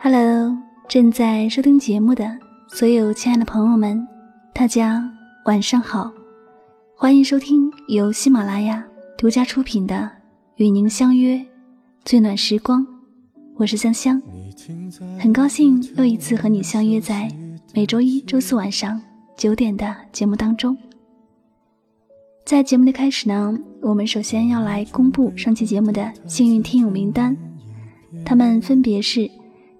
Hello，正在收听节目的所有亲爱的朋友们，大家晚上好，欢迎收听由喜马拉雅独家出品的《与您相约最暖时光》，我是香香，很高兴又一次和你相约在每周一周四晚上九点的节目当中。在节目的开始呢，我们首先要来公布上期节目的幸运听友名单，他们分别是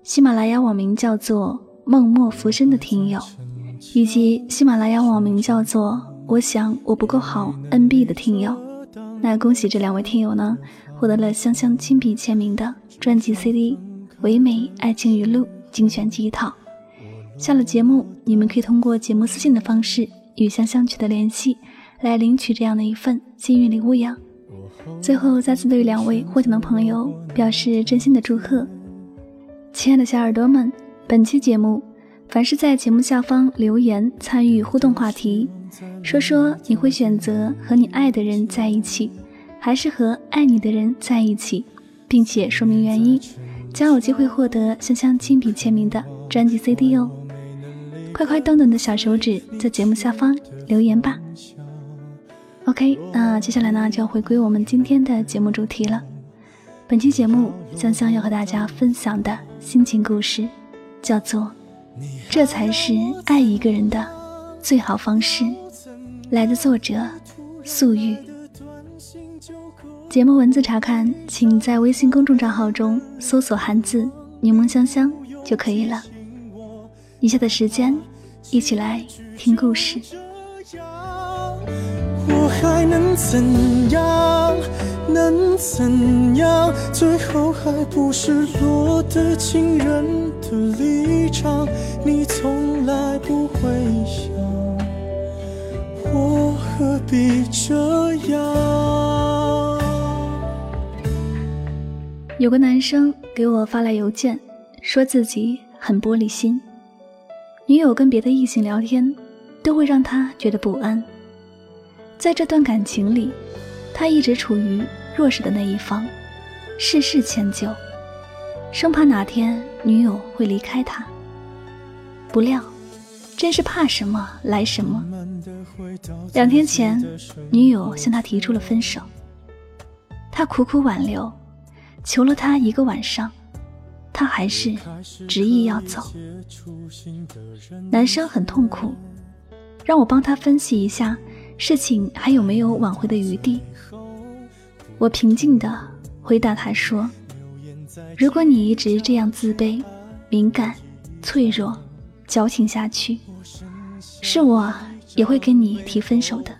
喜马拉雅网名叫做梦莫浮生的听友，以及喜马拉雅网名叫做我想我不够好 NB 的听友。那恭喜这两位听友呢，获得了香香亲笔签名的专辑 CD《唯美爱情语录》精选集一套。下了节目，你们可以通过节目私信的方式与香香取得联系。来领取这样的一份幸运礼物呀！最后再次对两位获奖的朋友表示真心的祝贺。亲爱的小耳朵们，本期节目，凡是在节目下方留言参与互动话题，说说你会选择和你爱的人在一起，还是和爱你的人在一起，并且说明原因，将有机会获得香香亲笔签名的专辑 CD 哦！快快动动你的小手指，在节目下方留言吧。OK，那接下来呢就要回归我们今天的节目主题了。本期节目香香要和大家分享的心情故事，叫做《这才是爱一个人的最好方式》，来自作者素玉。节目文字查看，请在微信公众账号中搜索汉字“柠檬香香”就可以了。以下的时间，一起来听故事。我还能怎样？能怎样？最后还不是落得情人的立场？你从来不会想，我何必这样？有个男生给我发来邮件，说自己很玻璃心，女友跟别的异性聊天，都会让他觉得不安。在这段感情里，他一直处于弱势的那一方，事事迁就，生怕哪天女友会离开他。不料，真是怕什么来什么。两天前，女友向他提出了分手，他苦苦挽留，求了他一个晚上，他还是执意要走。男生很痛苦，让我帮他分析一下。事情还有没有挽回的余地？我平静地回答他说：“如果你一直这样自卑、敏感、脆弱、矫情下去，是我也会跟你提分手的。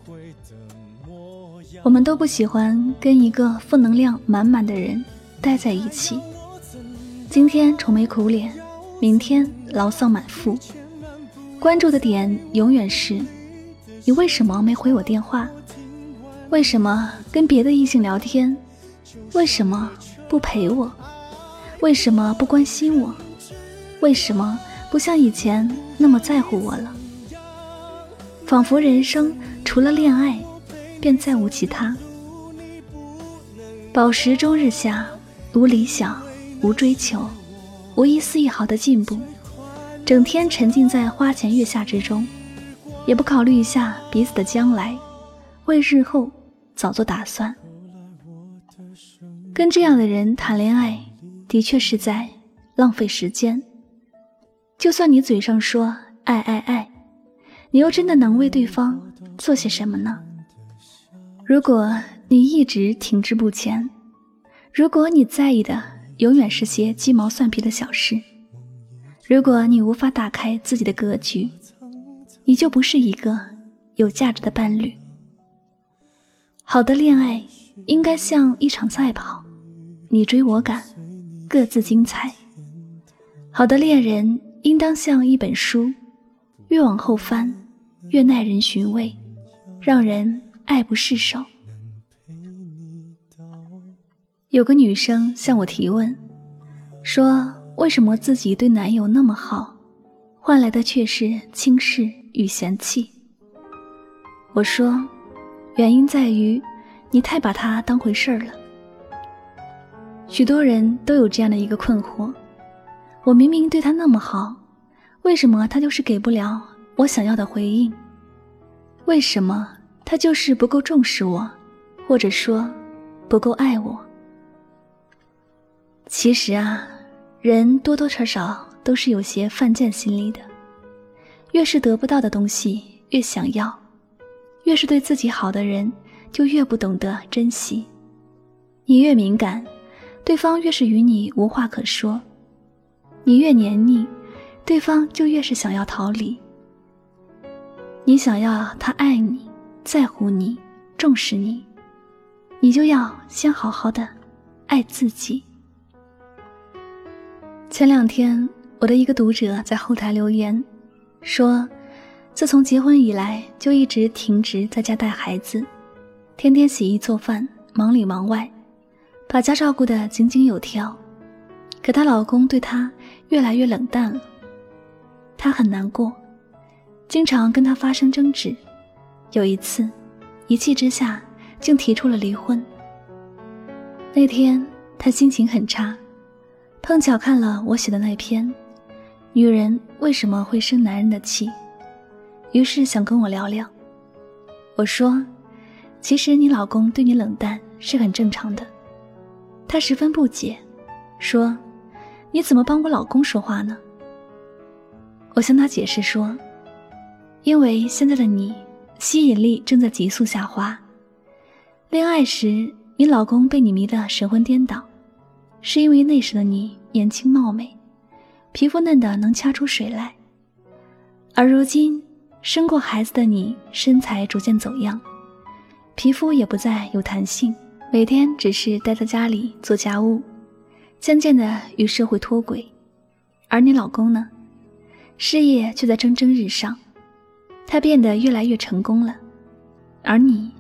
我们都不喜欢跟一个负能量满满的人待在一起。今天愁眉苦脸，明天牢骚满腹，关注的点永远是。”你为什么没回我电话？为什么跟别的异性聊天？为什么不陪我？为什么不关心我？为什么不像以前那么在乎我了？仿佛人生除了恋爱，便再无其他。饱食终日下，无理想，无追求，无一丝一毫的进步，整天沉浸在花前月下之中。也不考虑一下彼此的将来，为日后早做打算。跟这样的人谈恋爱，的确是在浪费时间。就算你嘴上说爱爱爱，你又真的能为对方做些什么呢？如果你一直停滞不前，如果你在意的永远是些鸡毛蒜皮的小事，如果你无法打开自己的格局，你就不是一个有价值的伴侣。好的恋爱应该像一场赛跑，你追我赶，各自精彩。好的恋人应当像一本书，越往后翻，越耐人寻味，让人爱不释手。有个女生向我提问，说为什么自己对男友那么好，换来的却是轻视。与嫌弃，我说，原因在于你太把他当回事儿了。许多人都有这样的一个困惑：我明明对他那么好，为什么他就是给不了我想要的回应？为什么他就是不够重视我，或者说不够爱我？其实啊，人多多少少都是有些犯贱心理的，越是得不到的东西越想要，越是对自己好的人就越不懂得珍惜。你越敏感，对方越是与你无话可说。你越黏腻，对方就越是想要逃离。你想要他爱你、在乎你、重视你，你就要先好好的爱自己。前两天，我的一个读者在后台留言，说，自从结婚以来就一直停职在家带孩子，天天洗衣做饭，忙里忙外，把家照顾得井井有条。可她老公对她越来越冷淡了，她很难过，经常跟他发生争执。有一次，一气之下竟提出了离婚。那天她心情很差，碰巧看了我写的那篇《女人为什么会生男人的气》，于是想跟我聊聊。我说：“其实你老公对你冷淡是很正常的。”她十分不解，说。你怎么帮我老公说话呢？我向他解释说，因为现在的你吸引力正在急速下滑。恋爱时，你老公被你迷得神魂颠倒，是因为那时的你年轻貌美，皮肤嫩的能掐出水来。而如今生过孩子的你，身材逐渐走样，皮肤也不再有弹性，每天只是待在家里做家务。渐渐的与社会脱轨，而你老公呢，事业却在蒸蒸日上，他变得越来越成功了，而你，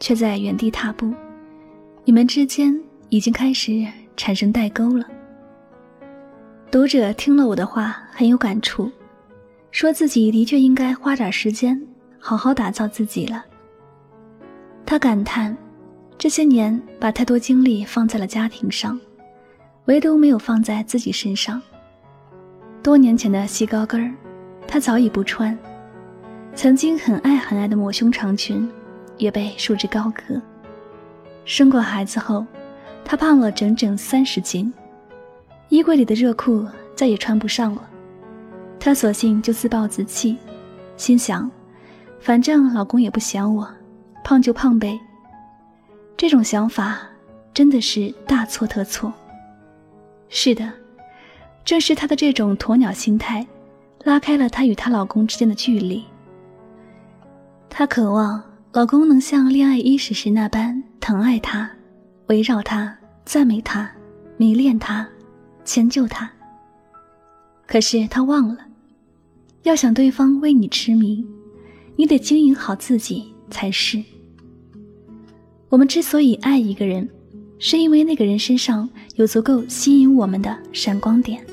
却在原地踏步，你们之间已经开始产生代沟了。读者听了我的话很有感触，说自己的确应该花点时间好好打造自己了。他感叹，这些年把太多精力放在了家庭上。唯独没有放在自己身上。多年前的细高跟儿，他早已不穿；曾经很爱很爱的抹胸长裙，也被束之高阁。生过孩子后，他胖了整整三十斤，衣柜里的热裤再也穿不上了。她索性就自暴自弃，心想：反正老公也不嫌我，胖就胖呗。这种想法真的是大错特错。是的，正是她的这种鸵鸟心态，拉开了她与她老公之间的距离。她渴望老公能像恋爱伊始时那般疼爱她，围绕她，赞美她，迷恋她，迁就她。可是她忘了，要想对方为你痴迷，你得经营好自己才是。我们之所以爱一个人。是因为那个人身上有足够吸引我们的闪光点。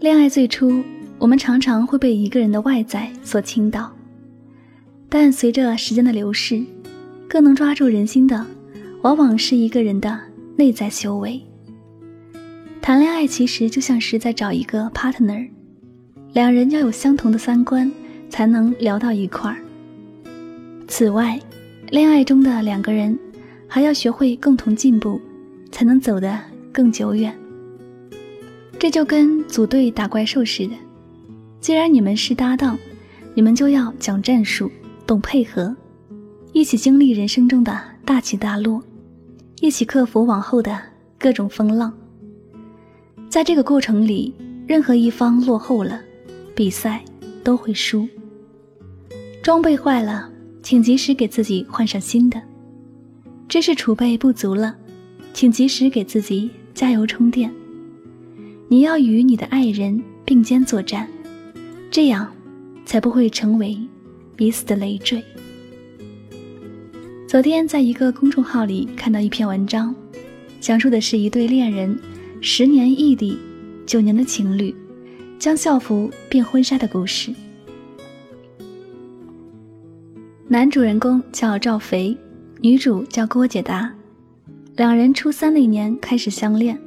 恋爱最初，我们常常会被一个人的外在所倾倒，但随着时间的流逝，更能抓住人心的，往往是一个人的内在修为。谈恋爱其实就像是在找一个 partner，两人要有相同的三观，才能聊到一块儿。此外，恋爱中的两个人。还要学会共同进步，才能走得更久远。这就跟组队打怪兽似的，既然你们是搭档，你们就要讲战术，懂配合，一起经历人生中的大起大落，一起克服往后的各种风浪。在这个过程里，任何一方落后了，比赛都会输。装备坏了，请及时给自己换上新的。知识储备不足了，请及时给自己加油充电。你要与你的爱人并肩作战，这样才不会成为彼此的累赘。昨天在一个公众号里看到一篇文章，讲述的是一对恋人十年异地、九年的情侣将校服变婚纱的故事。男主人公叫赵肥。女主叫郭姐达，两人初三那年开始相恋，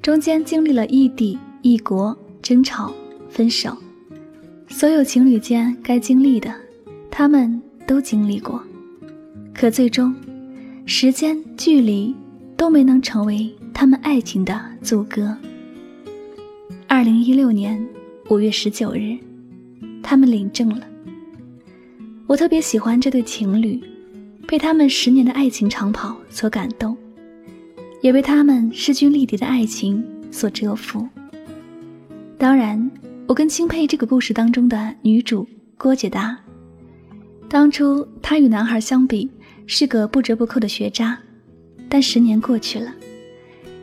中间经历了异地、异国、争吵、分手，所有情侣间该经历的，他们都经历过。可最终，时间、距离都没能成为他们爱情的阻隔。二零一六年五月十九日，他们领证了。我特别喜欢这对情侣，被他们十年的爱情长跑所感动，也被他们势均力敌的爱情所折服。当然，我更钦佩这个故事当中的女主郭姐达。当初她与男孩相比是个不折不扣的学渣，但十年过去了，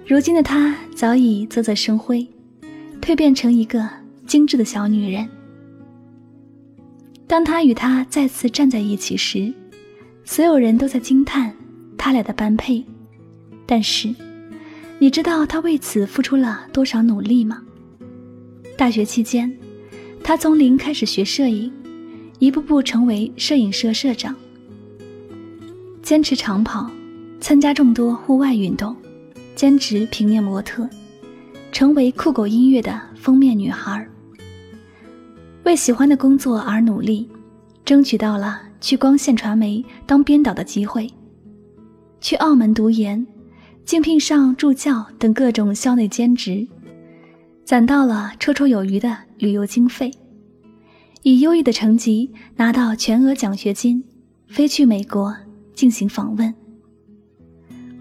如今的她早已啧啧生辉，蜕变成一个精致的小女人。当他与她再次站在一起时，所有人都在惊叹他俩的般配。但是，你知道他为此付出了多少努力吗？大学期间，他从零开始学摄影，一步步成为摄影社社长，坚持长跑，参加众多户外运动，兼职平面模特，成为酷狗音乐的封面女孩。为喜欢的工作而努力，争取到了去光线传媒当编导的机会，去澳门读研，竞聘上助教等各种校内兼职，攒到了绰绰有余的旅游经费，以优异的成绩拿到全额奖学金，飞去美国进行访问。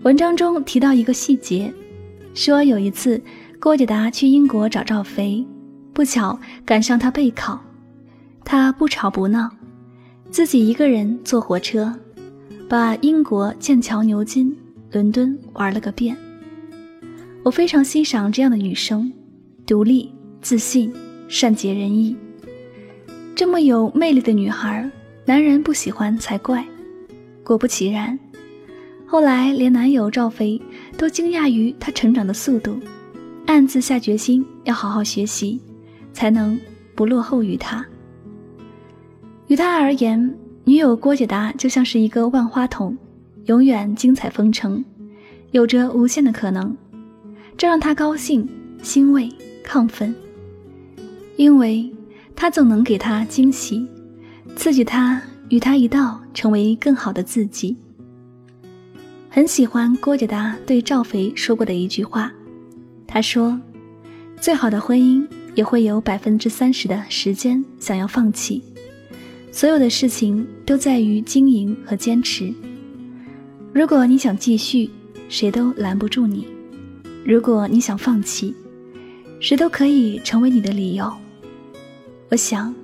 文章中提到一个细节，说有一次郭姐达去英国找赵飞。不巧赶上他备考，他不吵不闹，自己一个人坐火车，把英国、剑桥、牛津、伦敦玩了个遍。我非常欣赏这样的女生，独立、自信、善解人意。这么有魅力的女孩，男人不喜欢才怪。果不其然，后来连男友赵飞都惊讶于她成长的速度，暗自下决心要好好学习。才能不落后于他。于他而言，女友郭姐达就像是一个万花筒，永远精彩纷呈，有着无限的可能，这让他高兴、欣慰、亢奋，因为他总能给他惊喜，刺激他与他一道成为更好的自己。很喜欢郭姐达对赵肥说过的一句话，他说：“最好的婚姻。”也会有百分之三十的时间想要放弃，所有的事情都在于经营和坚持。如果你想继续，谁都拦不住你；如果你想放弃，谁都可以成为你的理由。我想，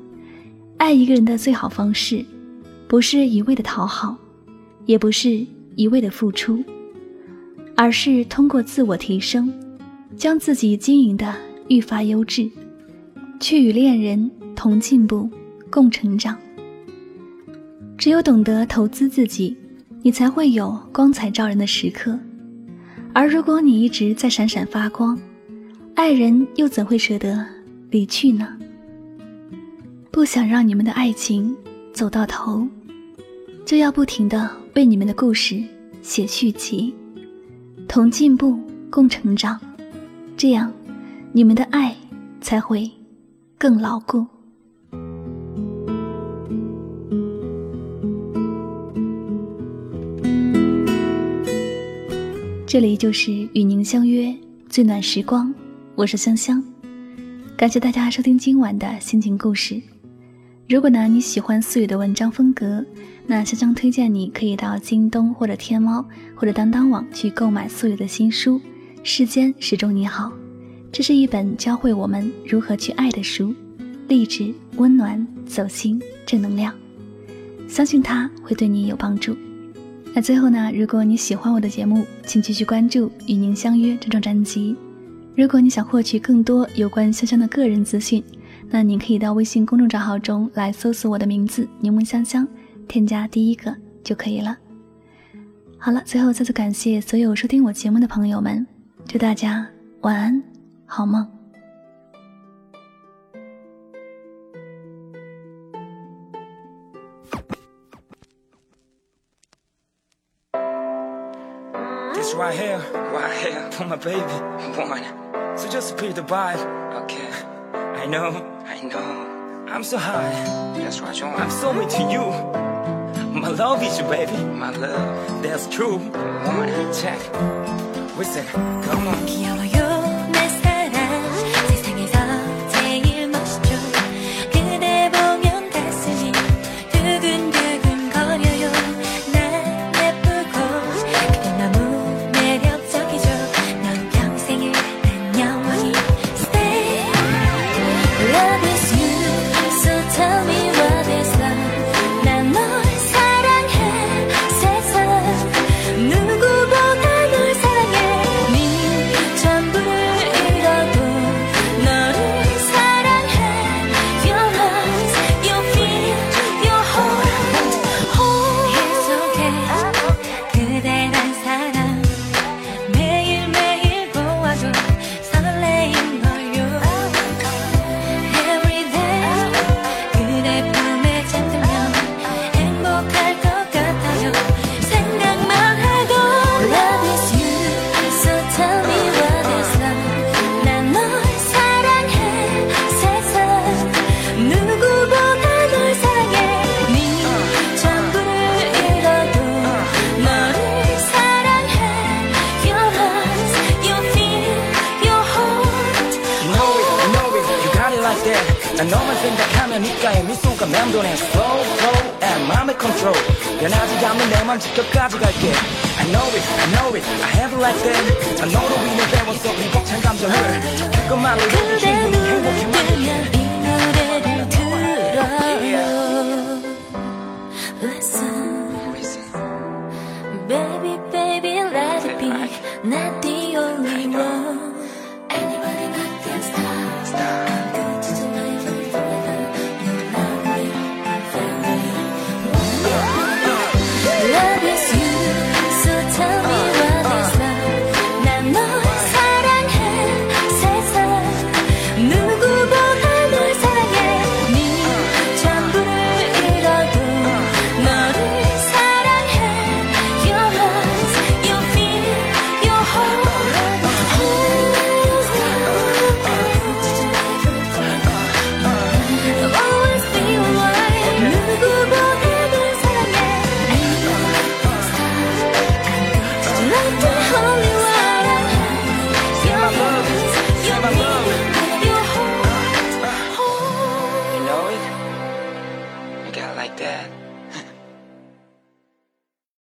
爱一个人的最好方式，不是一味的讨好，也不是一味的付出，而是通过自我提升，将自己经营的愈发优质。去与恋人同进步，共成长。只有懂得投资自己，你才会有光彩照人的时刻。而如果你一直在闪闪发光，爱人又怎会舍得离去呢？不想让你们的爱情走到头，就要不停的为你们的故事写续集，同进步，共成长，这样你们的爱才会。更牢固。这里就是与您相约最暖时光，我是香香，感谢大家收听今晚的心情故事。如果呢你喜欢素雨的文章风格，那香香推荐你可以到京东或者天猫或者当当网去购买素雨的新书《世间始终你好》。这是一本教会我们如何去爱的书，励志、温暖、走心、正能量，相信它会对你有帮助。那最后呢，如果你喜欢我的节目，请继续关注《与您相约》这张专辑。如果你想获取更多有关香香的个人资讯，那你可以到微信公众账号中来搜索我的名字“柠檬香香”，添加第一个就可以了。好了，最后再次感谢所有收听我节目的朋友们，祝大家晚安，好梦。This right here, right here, for my baby, one. So just repeat the vibe. Okay. I know, I know. I'm so high. That's right, John. I'm so into you. My love is you, baby. My love. That's true. One, check. What's said, Come on. 난 너만 생각하면 입가에 미소가 맴도네. Flow, flow, and 맘의 컨트롤 변하지 않는 내맘 지켜까지 갈게. I know it, I know it, I have it like that 난 너로 인해 배웠어. 이 벅찬 감정을. 그것만으로도 충분히 행복해.